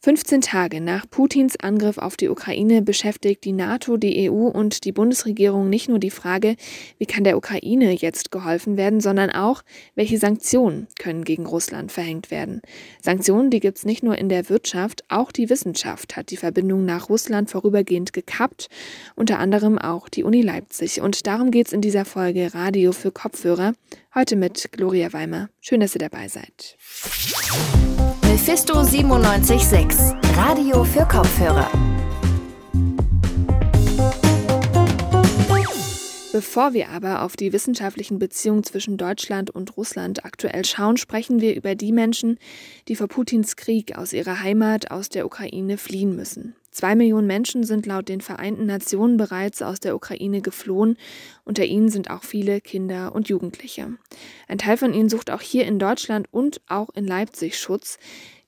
15 Tage nach Putins Angriff auf die Ukraine beschäftigt die NATO, die EU und die Bundesregierung nicht nur die Frage, wie kann der Ukraine jetzt geholfen werden, sondern auch, welche Sanktionen können gegen Russland verhängt werden. Sanktionen, die gibt es nicht nur in der Wirtschaft, auch die Wissenschaft hat die Verbindung nach Russland vorübergehend gekappt, unter anderem auch die Uni Leipzig. Und darum geht es in dieser Folge Radio für Kopfhörer, heute mit Gloria Weimer. Schön, dass ihr dabei seid. Mephisto 976, Radio für Kopfhörer. Bevor wir aber auf die wissenschaftlichen Beziehungen zwischen Deutschland und Russland aktuell schauen, sprechen wir über die Menschen, die vor Putins Krieg aus ihrer Heimat, aus der Ukraine fliehen müssen. Zwei Millionen Menschen sind laut den Vereinten Nationen bereits aus der Ukraine geflohen. Unter ihnen sind auch viele Kinder und Jugendliche. Ein Teil von ihnen sucht auch hier in Deutschland und auch in Leipzig Schutz.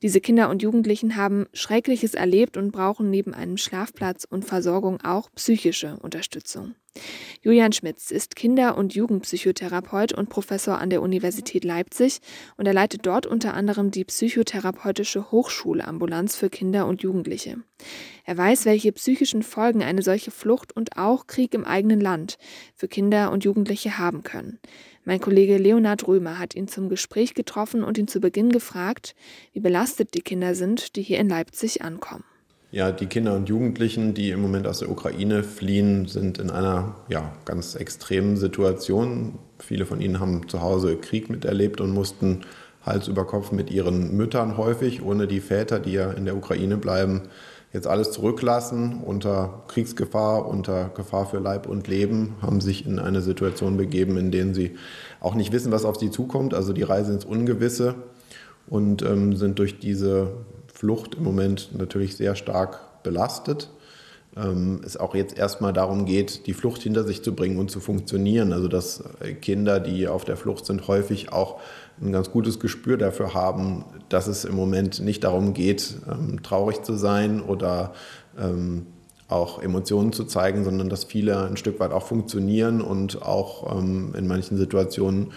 Diese Kinder und Jugendlichen haben Schreckliches erlebt und brauchen neben einem Schlafplatz und Versorgung auch psychische Unterstützung. Julian Schmitz ist Kinder- und Jugendpsychotherapeut und Professor an der Universität Leipzig und er leitet dort unter anderem die psychotherapeutische Hochschulambulanz für Kinder und Jugendliche. Er weiß, welche psychischen Folgen eine solche Flucht und auch Krieg im eigenen Land für Kinder und Jugendliche haben können. Mein Kollege Leonhard Römer hat ihn zum Gespräch getroffen und ihn zu Beginn gefragt, wie belastet die Kinder sind, die hier in Leipzig ankommen. Ja, die Kinder und Jugendlichen, die im Moment aus der Ukraine fliehen, sind in einer ja, ganz extremen Situation. Viele von ihnen haben zu Hause Krieg miterlebt und mussten Hals über Kopf mit ihren Müttern häufig, ohne die Väter, die ja in der Ukraine bleiben, jetzt alles zurücklassen unter Kriegsgefahr, unter Gefahr für Leib und Leben, haben sich in eine Situation begeben, in der sie auch nicht wissen, was auf sie zukommt, also die Reise ins Ungewisse und ähm, sind durch diese Flucht im Moment natürlich sehr stark belastet. Ähm, es auch jetzt erstmal darum geht, die Flucht hinter sich zu bringen und zu funktionieren. Also dass Kinder, die auf der Flucht sind, häufig auch ein ganz gutes Gespür dafür haben, dass es im Moment nicht darum geht, ähm, traurig zu sein oder ähm, auch Emotionen zu zeigen, sondern dass viele ein Stück weit auch funktionieren und auch in manchen Situationen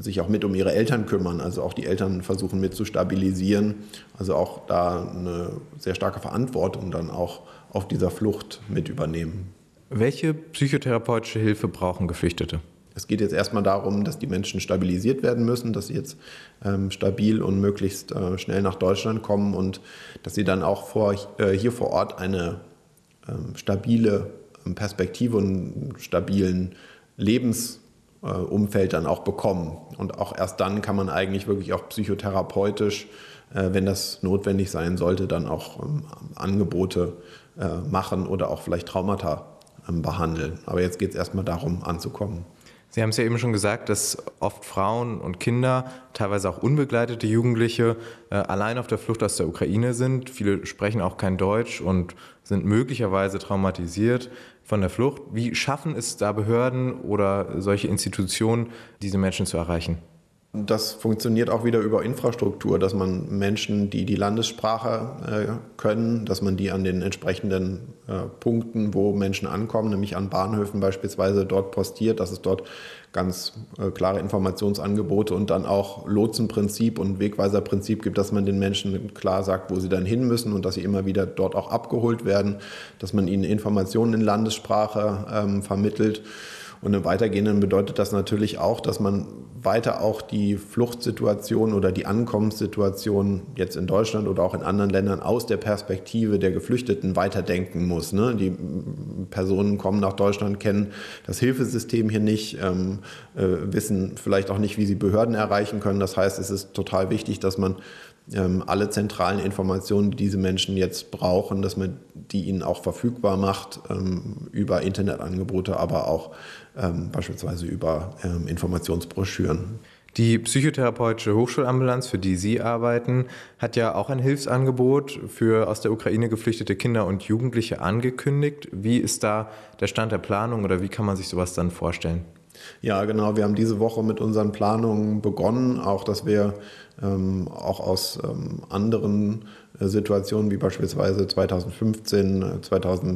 sich auch mit um ihre Eltern kümmern, also auch die Eltern versuchen mit zu stabilisieren, also auch da eine sehr starke Verantwortung dann auch auf dieser Flucht mit übernehmen. Welche psychotherapeutische Hilfe brauchen Geflüchtete? Es geht jetzt erstmal darum, dass die Menschen stabilisiert werden müssen, dass sie jetzt ähm, stabil und möglichst äh, schnell nach Deutschland kommen und dass sie dann auch vor, äh, hier vor Ort eine ähm, stabile ähm, Perspektive und einen stabilen Lebensumfeld äh, dann auch bekommen. Und auch erst dann kann man eigentlich wirklich auch psychotherapeutisch, äh, wenn das notwendig sein sollte, dann auch ähm, Angebote äh, machen oder auch vielleicht Traumata ähm, behandeln. Aber jetzt geht es erstmal darum, anzukommen. Sie haben es ja eben schon gesagt, dass oft Frauen und Kinder, teilweise auch unbegleitete Jugendliche, allein auf der Flucht aus der Ukraine sind. Viele sprechen auch kein Deutsch und sind möglicherweise traumatisiert von der Flucht. Wie schaffen es da Behörden oder solche Institutionen, diese Menschen zu erreichen? Das funktioniert auch wieder über Infrastruktur, dass man Menschen, die die Landessprache äh, können, dass man die an den entsprechenden äh, Punkten, wo Menschen ankommen, nämlich an Bahnhöfen beispielsweise, dort postiert, dass es dort ganz äh, klare Informationsangebote und dann auch Lotsenprinzip und Wegweiserprinzip gibt, dass man den Menschen klar sagt, wo sie dann hin müssen und dass sie immer wieder dort auch abgeholt werden, dass man ihnen Informationen in Landessprache ähm, vermittelt. Und im Weitergehenden bedeutet das natürlich auch, dass man weiter auch die Fluchtsituation oder die Ankommenssituation jetzt in Deutschland oder auch in anderen Ländern aus der Perspektive der Geflüchteten weiterdenken muss. Ne? Die Personen kommen nach Deutschland, kennen das Hilfesystem hier nicht, ähm, äh, wissen vielleicht auch nicht, wie sie Behörden erreichen können. Das heißt, es ist total wichtig, dass man ähm, alle zentralen Informationen, die diese Menschen jetzt brauchen, dass man die ihnen auch verfügbar macht ähm, über Internetangebote, aber auch ähm, beispielsweise über ähm, Informationsbroschüren. Die psychotherapeutische Hochschulambulanz, für die Sie arbeiten, hat ja auch ein Hilfsangebot für aus der Ukraine geflüchtete Kinder und Jugendliche angekündigt. Wie ist da der Stand der Planung oder wie kann man sich sowas dann vorstellen? Ja, genau. Wir haben diese Woche mit unseren Planungen begonnen, auch dass wir ähm, auch aus ähm, anderen äh, Situationen wie beispielsweise 2015, 2017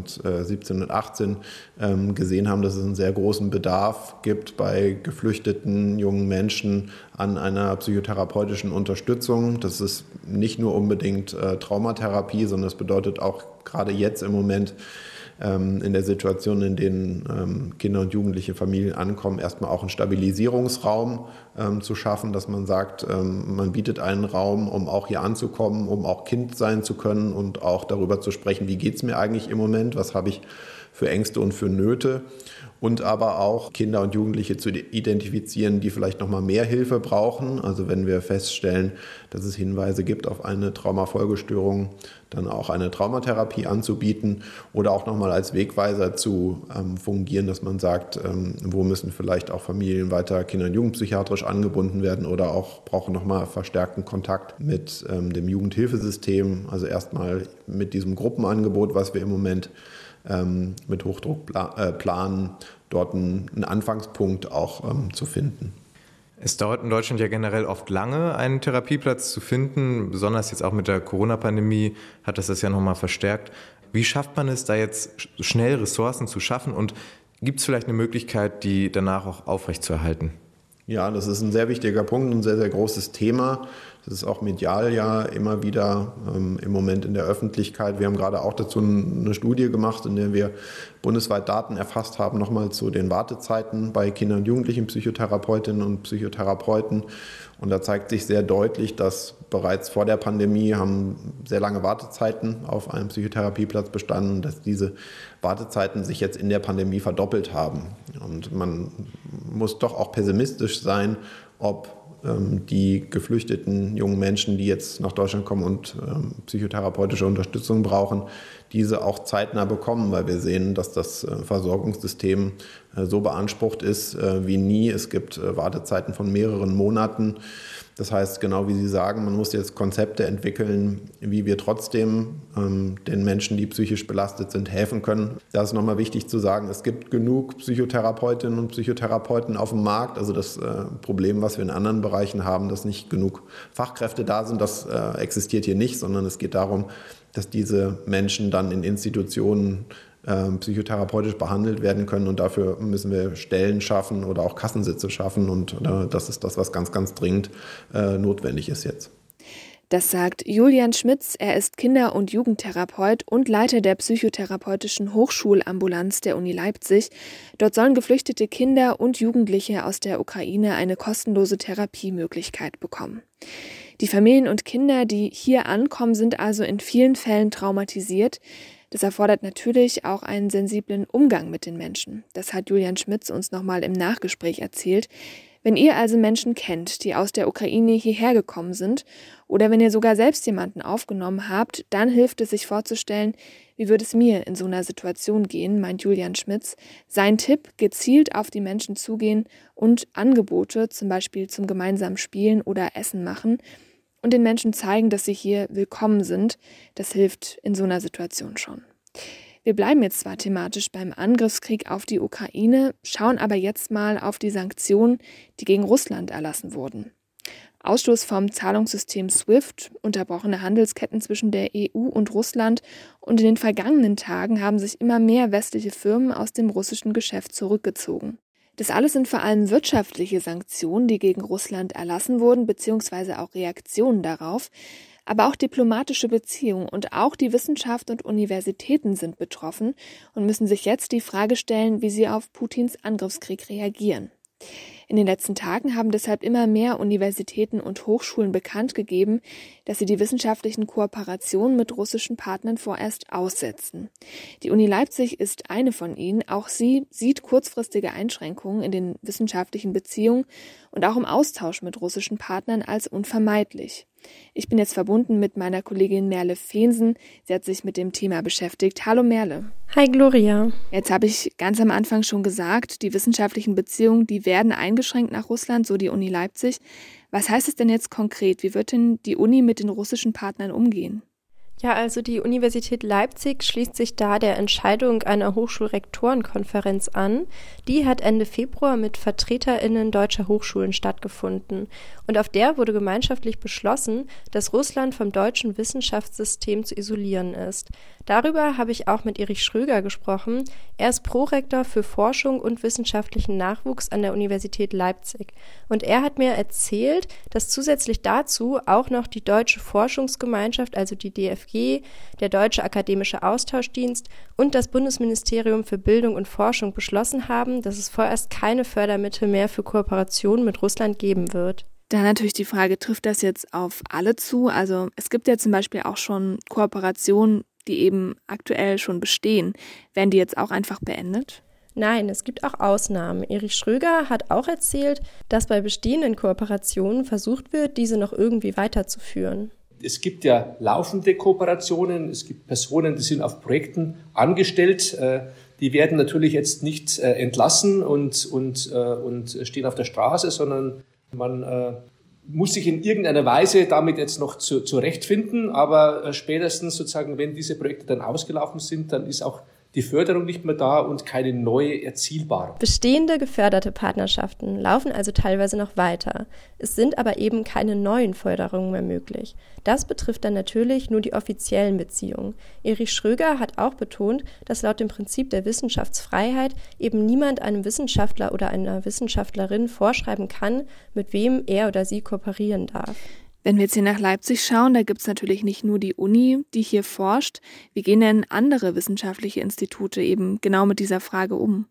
und 2018 ähm, gesehen haben, dass es einen sehr großen Bedarf gibt bei geflüchteten jungen Menschen an einer psychotherapeutischen Unterstützung. Das ist nicht nur unbedingt äh, Traumatherapie, sondern es bedeutet auch gerade jetzt im Moment in der Situation, in denen ähm, Kinder und jugendliche Familien ankommen, erstmal auch einen Stabilisierungsraum ähm, zu schaffen, dass man sagt, man bietet einen Raum, um auch hier anzukommen, um auch Kind sein zu können und auch darüber zu sprechen, wie geht es mir eigentlich im Moment, was habe ich für Ängste und für Nöte und aber auch Kinder und Jugendliche zu identifizieren, die vielleicht noch mal mehr Hilfe brauchen. Also wenn wir feststellen, dass es Hinweise gibt auf eine Traumafolgestörung, dann auch eine Traumatherapie anzubieten oder auch noch mal als Wegweiser zu ähm, fungieren, dass man sagt, ähm, wo müssen vielleicht auch Familien weiter kinder- und jugendpsychiatrisch angebunden werden oder auch brauchen noch mal verstärkten Kontakt mit ähm, dem Jugendhilfesystem. Also erstmal mit diesem Gruppenangebot, was wir im Moment ähm, mit Hochdruck äh, planen, dort einen, Anfangspunkt auch ähm, zu finden. Es dauert in Deutschland ja generell oft lange, einen Therapieplatz zu finden. Besonders jetzt auch mit der Corona-Pandemie hat das das ja nochmal verstärkt. Wie schafft man es, da jetzt schnell Ressourcen zu schaffen und gibt es vielleicht eine Möglichkeit, die danach auch aufrechtzuerhalten? Ja, das ist ein sehr wichtiger Punkt, ein sehr, sehr großes Thema. Das ist auch medial ja immer wieder ähm, im Moment in der Öffentlichkeit. Wir haben gerade auch dazu eine Studie gemacht, in der wir bundesweit Daten erfasst haben, nochmal zu den Wartezeiten bei Kindern und Jugendlichen, Psychotherapeutinnen und Psychotherapeuten. Und da zeigt sich sehr deutlich, dass bereits vor der Pandemie haben sehr lange Wartezeiten auf einem Psychotherapieplatz bestanden, dass diese Wartezeiten sich jetzt in der Pandemie verdoppelt haben. Und man muss doch auch pessimistisch sein, ob die geflüchteten jungen Menschen, die jetzt nach Deutschland kommen und ähm, psychotherapeutische Unterstützung brauchen, diese auch zeitnah bekommen, weil wir sehen, dass das äh, Versorgungssystem äh, so beansprucht ist äh, wie nie. Es gibt Wartezeiten von mehreren Monaten. Das heißt, genau wie Sie sagen, man muss jetzt Konzepte entwickeln, wie wir trotzdem ähm, den Menschen, die psychisch belastet sind, helfen können. Da ist nochmal wichtig zu sagen, es gibt genug Psychotherapeutinnen und Psychotherapeuten auf dem Markt. Also das äh, Problem, was wir in anderen Bereichen haben, dass nicht genug Fachkräfte da sind, das äh, existiert hier nicht, sondern es geht darum, dass diese Menschen dann in Institutionen ähm, psychotherapeutisch behandelt werden können. Und dafür müssen wir Stellen schaffen oder auch Kassensitze schaffen. Und äh, das ist das, was ganz, ganz dringend äh, notwendig ist jetzt. Das sagt Julian Schmitz. Er ist Kinder- und Jugendtherapeut und Leiter der psychotherapeutischen Hochschulambulanz der Uni Leipzig. Dort sollen geflüchtete Kinder und Jugendliche aus der Ukraine eine kostenlose Therapiemöglichkeit bekommen. Die Familien und Kinder, die hier ankommen, sind also in vielen Fällen traumatisiert. Das erfordert natürlich auch einen sensiblen Umgang mit den Menschen. Das hat Julian Schmitz uns nochmal im Nachgespräch erzählt. Wenn ihr also Menschen kennt, die aus der Ukraine hierher gekommen sind, oder wenn ihr sogar selbst jemanden aufgenommen habt, dann hilft es sich vorzustellen, wie würde es mir in so einer Situation gehen, meint Julian Schmitz. Sein Tipp, gezielt auf die Menschen zugehen und Angebote, zum Beispiel zum gemeinsamen Spielen oder Essen machen, und den Menschen zeigen, dass sie hier willkommen sind. Das hilft in so einer Situation schon. Wir bleiben jetzt zwar thematisch beim Angriffskrieg auf die Ukraine, schauen aber jetzt mal auf die Sanktionen, die gegen Russland erlassen wurden. Ausstoß vom Zahlungssystem SWIFT, unterbrochene Handelsketten zwischen der EU und Russland und in den vergangenen Tagen haben sich immer mehr westliche Firmen aus dem russischen Geschäft zurückgezogen. Das alles sind vor allem wirtschaftliche Sanktionen, die gegen Russland erlassen wurden, beziehungsweise auch Reaktionen darauf. Aber auch diplomatische Beziehungen und auch die Wissenschaft und Universitäten sind betroffen und müssen sich jetzt die Frage stellen, wie sie auf Putins Angriffskrieg reagieren. In den letzten Tagen haben deshalb immer mehr Universitäten und Hochschulen bekannt gegeben, dass sie die wissenschaftlichen Kooperationen mit russischen Partnern vorerst aussetzen. Die Uni Leipzig ist eine von ihnen. Auch sie sieht kurzfristige Einschränkungen in den wissenschaftlichen Beziehungen und auch im Austausch mit russischen Partnern als unvermeidlich. Ich bin jetzt verbunden mit meiner Kollegin Merle Feensen. Sie hat sich mit dem Thema beschäftigt. Hallo Merle. Hi Gloria. Jetzt habe ich ganz am Anfang schon gesagt, die wissenschaftlichen Beziehungen, die werden eingeschränkt nach Russland, so die Uni Leipzig. Was heißt es denn jetzt konkret? Wie wird denn die Uni mit den russischen Partnern umgehen? Ja, also die Universität Leipzig schließt sich da der Entscheidung einer Hochschulrektorenkonferenz an. Die hat Ende Februar mit Vertreterinnen deutscher Hochschulen stattgefunden. Und auf der wurde gemeinschaftlich beschlossen, dass Russland vom deutschen Wissenschaftssystem zu isolieren ist. Darüber habe ich auch mit Erich Schröger gesprochen. Er ist Prorektor für Forschung und wissenschaftlichen Nachwuchs an der Universität Leipzig. Und er hat mir erzählt, dass zusätzlich dazu auch noch die Deutsche Forschungsgemeinschaft, also die DFG, der Deutsche Akademische Austauschdienst und das Bundesministerium für Bildung und Forschung beschlossen haben, dass es vorerst keine Fördermittel mehr für Kooperationen mit Russland geben wird. Da natürlich die Frage, trifft das jetzt auf alle zu? Also es gibt ja zum Beispiel auch schon Kooperationen die eben aktuell schon bestehen, werden die jetzt auch einfach beendet? Nein, es gibt auch Ausnahmen. Erich Schröger hat auch erzählt, dass bei bestehenden Kooperationen versucht wird, diese noch irgendwie weiterzuführen. Es gibt ja laufende Kooperationen, es gibt Personen, die sind auf Projekten angestellt, äh, die werden natürlich jetzt nicht äh, entlassen und, und, äh, und stehen auf der Straße, sondern man muss sich in irgendeiner Weise damit jetzt noch zu, zurechtfinden, aber spätestens sozusagen, wenn diese Projekte dann ausgelaufen sind, dann ist auch die Förderung nicht mehr da und keine neue erzielbare. Bestehende geförderte Partnerschaften laufen also teilweise noch weiter. Es sind aber eben keine neuen Förderungen mehr möglich. Das betrifft dann natürlich nur die offiziellen Beziehungen. Erich Schröger hat auch betont, dass laut dem Prinzip der Wissenschaftsfreiheit eben niemand einem Wissenschaftler oder einer Wissenschaftlerin vorschreiben kann, mit wem er oder sie kooperieren darf. Wenn wir jetzt hier nach Leipzig schauen, da gibt es natürlich nicht nur die Uni, die hier forscht. Wie gehen denn andere wissenschaftliche Institute eben genau mit dieser Frage um?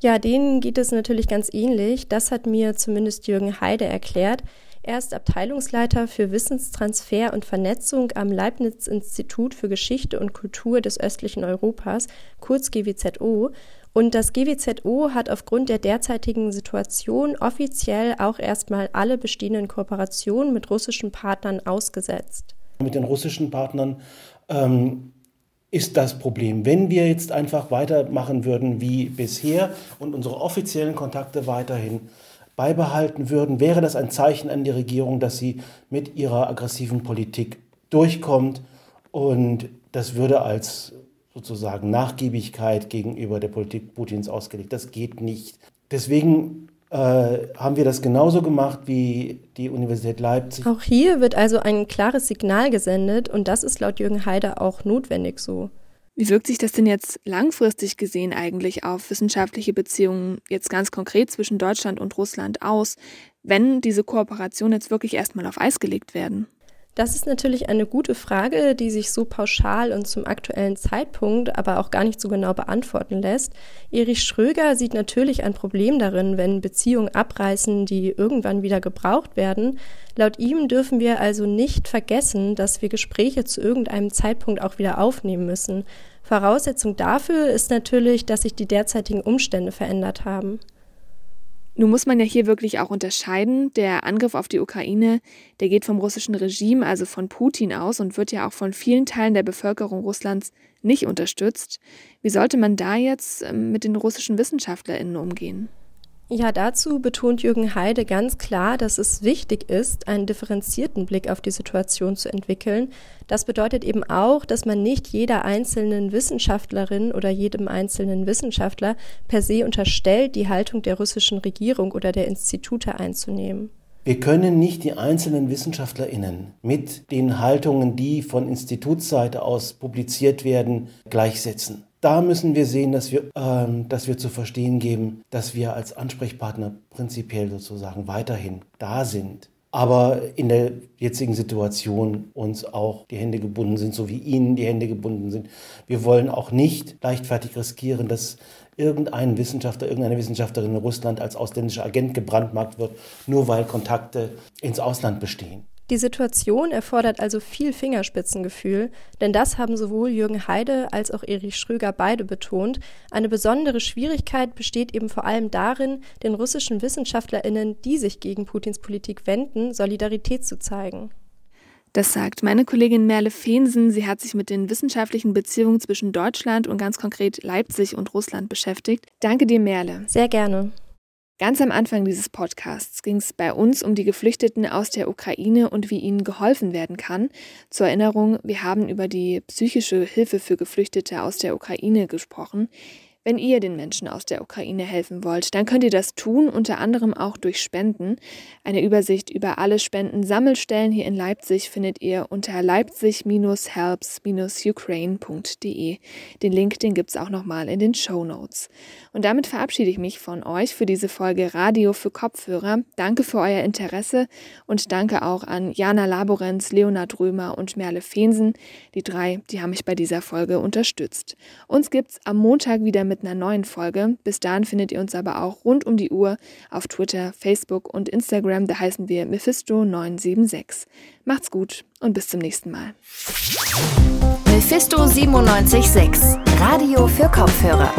Ja, denen geht es natürlich ganz ähnlich. Das hat mir zumindest Jürgen Heide erklärt. Er ist Abteilungsleiter für Wissenstransfer und Vernetzung am Leibniz-Institut für Geschichte und Kultur des östlichen Europas, kurz GWZO. Und das GWZO hat aufgrund der derzeitigen Situation offiziell auch erstmal alle bestehenden Kooperationen mit russischen Partnern ausgesetzt. Mit den russischen Partnern ähm, ist das Problem. Wenn wir jetzt einfach weitermachen würden wie bisher und unsere offiziellen Kontakte weiterhin beibehalten würden, wäre das ein Zeichen an die Regierung, dass sie mit ihrer aggressiven Politik durchkommt. Und das würde als sozusagen Nachgiebigkeit gegenüber der Politik Putins ausgelegt. Das geht nicht. Deswegen äh, haben wir das genauso gemacht wie die Universität Leipzig. Auch hier wird also ein klares Signal gesendet und das ist laut Jürgen Haider auch notwendig so. Wie wirkt sich das denn jetzt langfristig gesehen eigentlich auf wissenschaftliche Beziehungen jetzt ganz konkret zwischen Deutschland und Russland aus, wenn diese Kooperationen jetzt wirklich erstmal auf Eis gelegt werden? Das ist natürlich eine gute Frage, die sich so pauschal und zum aktuellen Zeitpunkt aber auch gar nicht so genau beantworten lässt. Erich Schröger sieht natürlich ein Problem darin, wenn Beziehungen abreißen, die irgendwann wieder gebraucht werden. Laut ihm dürfen wir also nicht vergessen, dass wir Gespräche zu irgendeinem Zeitpunkt auch wieder aufnehmen müssen. Voraussetzung dafür ist natürlich, dass sich die derzeitigen Umstände verändert haben. Nun muss man ja hier wirklich auch unterscheiden. Der Angriff auf die Ukraine, der geht vom russischen Regime, also von Putin aus und wird ja auch von vielen Teilen der Bevölkerung Russlands nicht unterstützt. Wie sollte man da jetzt ähm, mit den russischen Wissenschaftlerinnen umgehen? Ja, dazu betont Jürgen Heide ganz klar, dass es wichtig ist, einen differenzierten Blick auf die Situation zu entwickeln. Das bedeutet eben auch, dass man nicht jeder einzelnen Wissenschaftlerin oder jedem einzelnen Wissenschaftler per se unterstellt, die Haltung der russischen Regierung oder der Institute einzunehmen. Wir können nicht die einzelnen Wissenschaftlerinnen mit den Haltungen, die von Institutsseite aus publiziert werden, gleichsetzen. Da müssen wir sehen, dass wir, ähm, dass wir zu verstehen geben, dass wir als Ansprechpartner prinzipiell sozusagen weiterhin da sind. Aber in der jetzigen Situation uns auch die Hände gebunden sind, so wie Ihnen die Hände gebunden sind. Wir wollen auch nicht leichtfertig riskieren, dass irgendein Wissenschaftler, irgendeine Wissenschaftlerin in Russland als ausländischer Agent gebrandmarkt wird, nur weil Kontakte ins Ausland bestehen. Die Situation erfordert also viel Fingerspitzengefühl, denn das haben sowohl Jürgen Heide als auch Erich Schröger beide betont. Eine besondere Schwierigkeit besteht eben vor allem darin, den russischen Wissenschaftlerinnen, die sich gegen Putins Politik wenden, Solidarität zu zeigen. Das sagt meine Kollegin Merle Feensen. Sie hat sich mit den wissenschaftlichen Beziehungen zwischen Deutschland und ganz konkret Leipzig und Russland beschäftigt. Danke dir, Merle. Sehr gerne. Ganz am Anfang dieses Podcasts ging es bei uns um die Geflüchteten aus der Ukraine und wie ihnen geholfen werden kann. Zur Erinnerung, wir haben über die psychische Hilfe für Geflüchtete aus der Ukraine gesprochen. Wenn ihr den Menschen aus der Ukraine helfen wollt, dann könnt ihr das tun, unter anderem auch durch Spenden. Eine Übersicht über alle Spendensammelstellen hier in Leipzig findet ihr unter leipzig-helps-ukraine.de. Den Link, den gibt es auch nochmal in den Show Notes. Und damit verabschiede ich mich von euch für diese Folge Radio für Kopfhörer. Danke für euer Interesse und danke auch an Jana Laborenz, Leonard Römer und Merle Feensen. Die drei, die haben mich bei dieser Folge unterstützt. Uns gibt's am Montag wieder mit einer neuen Folge. Bis dahin findet ihr uns aber auch rund um die Uhr auf Twitter, Facebook und Instagram. Da heißen wir Mephisto976. Macht's gut und bis zum nächsten Mal. Mephisto 976, Radio für Kopfhörer.